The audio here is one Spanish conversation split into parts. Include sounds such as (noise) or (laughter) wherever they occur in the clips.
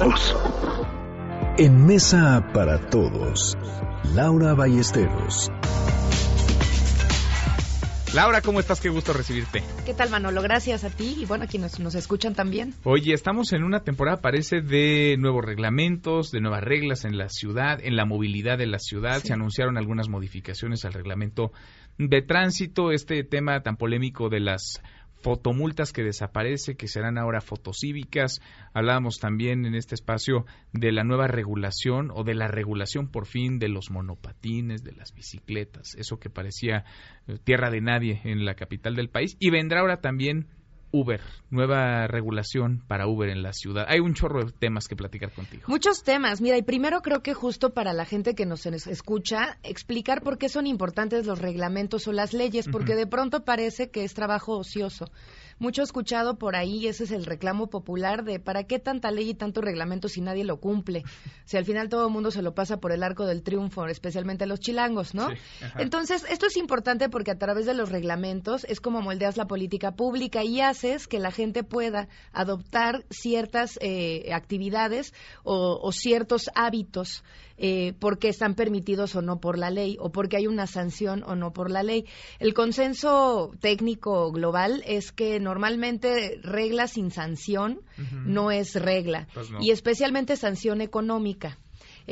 todos. En Mesa para Todos, Laura Ballesteros. Laura, ¿cómo estás? Qué gusto recibirte. ¿Qué tal, Manolo? Gracias a ti y bueno, a quienes nos escuchan también. Oye, estamos en una temporada, parece, de nuevos reglamentos, de nuevas reglas en la ciudad, en la movilidad de la ciudad. Se anunciaron algunas modificaciones al reglamento de tránsito, este tema tan polémico de las fotomultas que desaparece, que serán ahora fotocívicas. Hablábamos también en este espacio de la nueva regulación o de la regulación por fin de los monopatines, de las bicicletas, eso que parecía eh, tierra de nadie en la capital del país. Y vendrá ahora también Uber, nueva regulación para Uber en la ciudad. Hay un chorro de temas que platicar contigo. Muchos temas. Mira, y primero creo que justo para la gente que nos escucha, explicar por qué son importantes los reglamentos o las leyes, porque de pronto parece que es trabajo ocioso mucho escuchado por ahí, ese es el reclamo popular de ¿para qué tanta ley y tanto reglamento si nadie lo cumple? Si al final todo el mundo se lo pasa por el arco del triunfo, especialmente los chilangos, ¿no? Entonces, esto es importante porque a través de los reglamentos es como moldeas la política pública y haces que la gente pueda adoptar ciertas eh, actividades o ciertos hábitos eh, porque están permitidos o no por la ley o porque hay una sanción o no por la ley. El consenso técnico global es que normalmente regla sin sanción no es regla. Pues y especialmente sanción económica.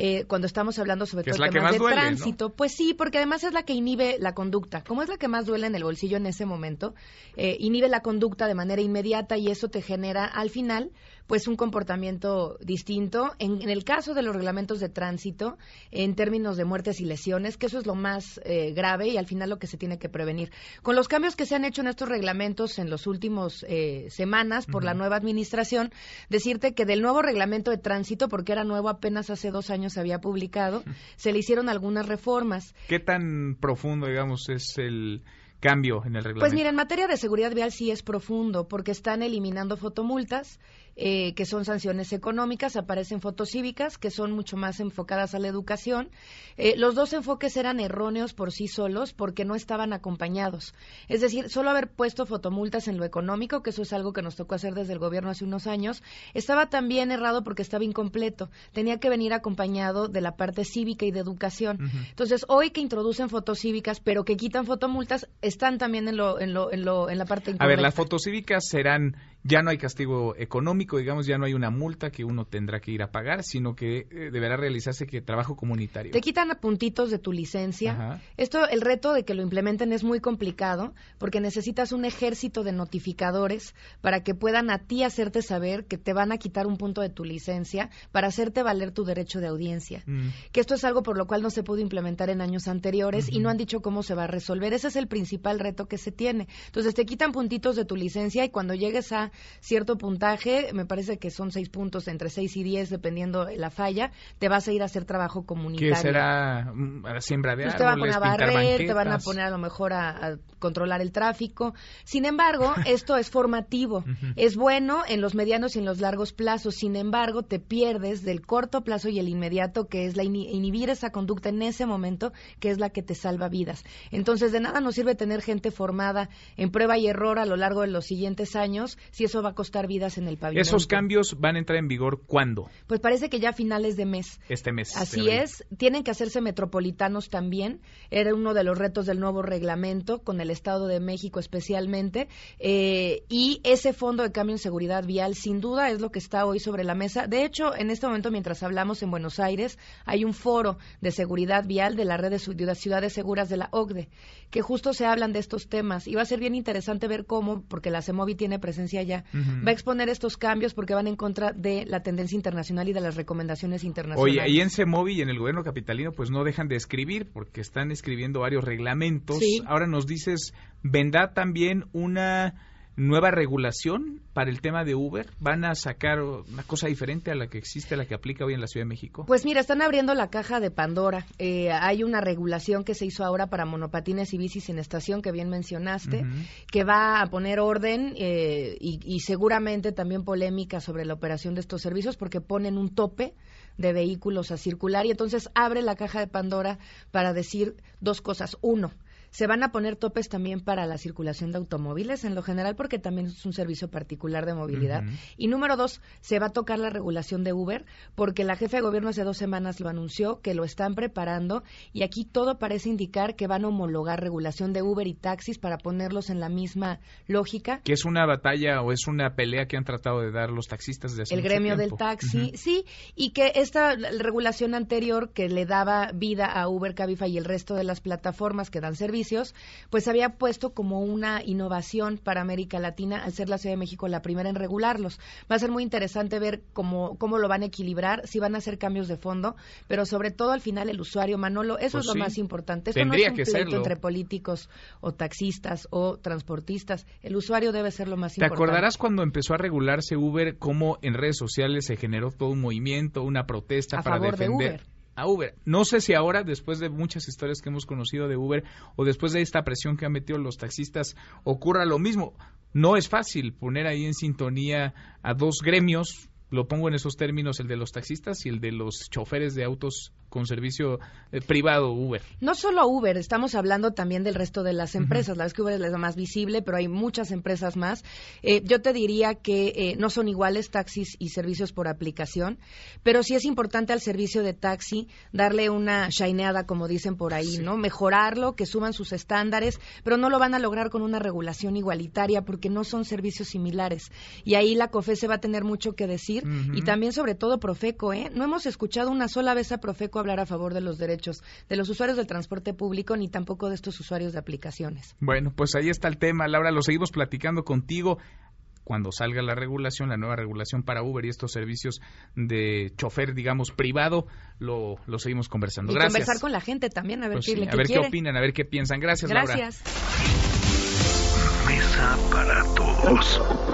Eh, cuando estamos hablando sobre todo el tema de tránsito. Pues sí, porque además es la que inhibe la conducta. Como es la que más duele en el bolsillo en ese momento, eh, inhibe la conducta de manera inmediata y eso te genera al final pues un comportamiento distinto. En, el caso de los reglamentos de tránsito, en términos de muertes y lesiones, que eso es lo más eh, grave y al final lo que se tiene que prevenir. Con los cambios que se han hecho en estos reglamentos en los últimos eh, semanas por la nueva administración, decirte que del nuevo reglamento de tránsito, porque era nuevo apenas hace dos años se había publicado, (laughs) se le hicieron algunas reformas. ¿Qué tan profundo, digamos, es el cambio en el reglamento? Pues mira, en materia de seguridad vial sí es profundo, porque están eliminando fotomultas, eh, que son sanciones económicas, aparecen fotos cívicas, que son mucho más enfocadas a la educación. Eh, los dos enfoques eran erróneos por sí solos porque no estaban acompañados. Es decir, solo haber puesto fotomultas en lo económico, que eso es algo que nos tocó hacer desde el gobierno hace unos años, estaba también errado porque estaba incompleto. Tenía que venir acompañado de la parte cívica y de educación. Entonces, hoy que introducen fotos cívicas, pero que quitan fotomultas, están también en, lo, en, lo, en, lo, en la parte A ver, las fotos cívicas serán ya no hay castigo económico, digamos, ya no hay una multa que uno tendrá que ir a pagar, sino que eh, deberá realizarse que trabajo comunitario. Te quitan puntitos de tu licencia. Esto, el reto de que lo implementen es muy complicado porque necesitas un ejército de notificadores para que puedan a ti hacerte saber que te van a quitar un punto de tu licencia para hacerte valer tu derecho de audiencia. Mm. Que esto es algo por lo cual no se pudo implementar en años anteriores y no han dicho cómo se va a resolver. Ese es el principal reto que se tiene. Entonces te quitan puntitos de tu licencia y cuando llegues a cierto puntaje, me parece que son seis puntos, entre seis y diez, dependiendo la falla, te vas a ir a hacer trabajo comunitario. ¿Qué será mm, a la siembra de pues te van a poner a barrer, te van a poner a lo mejor a, controlar el tráfico. Sin embargo, (laughs) esto es formativo. Es bueno en los medianos y en los largos plazos. Sin embargo, te pierdes del corto plazo y el inmediato, que es la inhibir esa conducta en ese momento, que es la que te salva vidas. Entonces, de nada nos sirve tener gente formada en prueba y error a lo largo de los siguientes años si eso va a costar vidas en el pavimento. ¿Esos cambios van a entrar en vigor cuándo? Pues parece que ya a finales de mes. Este mes. Así es. Tienen que hacerse metropolitanos también. Era uno de los retos del nuevo reglamento, con el Estado de México especialmente. Eh, y ese fondo de cambio en seguridad vial, sin duda, es lo que está hoy sobre la mesa. De hecho, en este momento, mientras hablamos en Buenos Aires, hay un foro de seguridad vial de la red de ciudades seguras de la OCDE, que justo se hablan de estos temas. Y va a ser bien interesante ver cómo, porque la CEMOVI tiene presencia ya va a exponer estos cambios porque van en contra de la tendencia internacional y de las recomendaciones internacionales. Oye, y en CEMOVI y en el gobierno capitalino pues no dejan de escribir porque están escribiendo varios reglamentos. Ahora nos dices, ¿vendrá también una nueva regulación para el tema de Uber? ¿Van a sacar una cosa diferente a la que existe, a la que aplica hoy en la Ciudad de México? Pues mira, están abriendo la caja de Pandora. Eh, hay una regulación que se hizo ahora para monopatines y bicis sin estación, que bien mencionaste, que va a poner orden eh, y, y seguramente también polémica sobre la operación de estos servicios porque ponen un tope de vehículos a circular y entonces abre la caja de Pandora para decir dos cosas. Uno, Se van a poner topes también para la circulación de automóviles en lo general porque también es un servicio particular de movilidad. Y número dos, se va a tocar la regulación de Uber porque la jefa de gobierno hace dos semanas lo anunció, que lo están preparando y aquí todo parece indicar que van a homologar regulación de Uber y taxis para ponerlos en la misma lógica. Que es una batalla o es una pelea que han tratado de dar los taxistas de hace El gremio del taxi, sí, y que esta regulación anterior que le daba vida a Uber, Cabify y el resto de las plataformas que dan servicios, pues había puesto como una innovación para América Latina al ser la Ciudad de México la primera en regularlos. Va a ser muy interesante ver cómo, cómo lo van a equilibrar, si van a hacer cambios de fondo, pero sobre todo al final el usuario, Manolo, eso Pues es lo sí. más importante. Esto Tendría no que es un serlo. entre políticos o taxistas o transportistas. El usuario debe ser lo más ¿Te importante. acordarás cuando empezó a regularse Uber, cómo en redes sociales se generó todo un movimiento, una protesta A para favor de defender Uber. Uber? No sé si ahora, después de muchas historias que hemos conocido de Uber, o después de esta presión que han metido los taxistas, ocurra lo mismo. No es fácil poner ahí en sintonía a dos gremios, lo pongo en esos términos, el de los taxistas y el de los choferes de autos con servicio eh, privado Uber. No solo Uber, estamos hablando también del resto de las empresas. La verdad es que Uber es la más visible, pero hay muchas empresas más. Eh, yo te diría que eh, no son iguales taxis y servicios por aplicación, pero sí es importante al servicio de taxi darle una shineada, como dicen por ahí, ¿no? Mejorarlo, que suban sus estándares, pero no lo van a lograr con una regulación igualitaria porque no son servicios similares. Y ahí la COFE se va a tener mucho que decir y también sobre todo Profeco, ¿eh? No hemos escuchado una sola vez a Profeco hablar a favor de los derechos de los usuarios del transporte público ni tampoco de estos usuarios de aplicaciones. Bueno, pues ahí está el tema, Laura, lo seguimos platicando contigo cuando salga la regulación, la nueva regulación para Uber y estos servicios de chofer, digamos, privado, lo, lo seguimos conversando. Y Gracias. conversar con la gente también, a ver Pues qué, sí, a ver qué opinan, a ver qué piensan. Gracias, Laura. Gracias. Mesa para todos.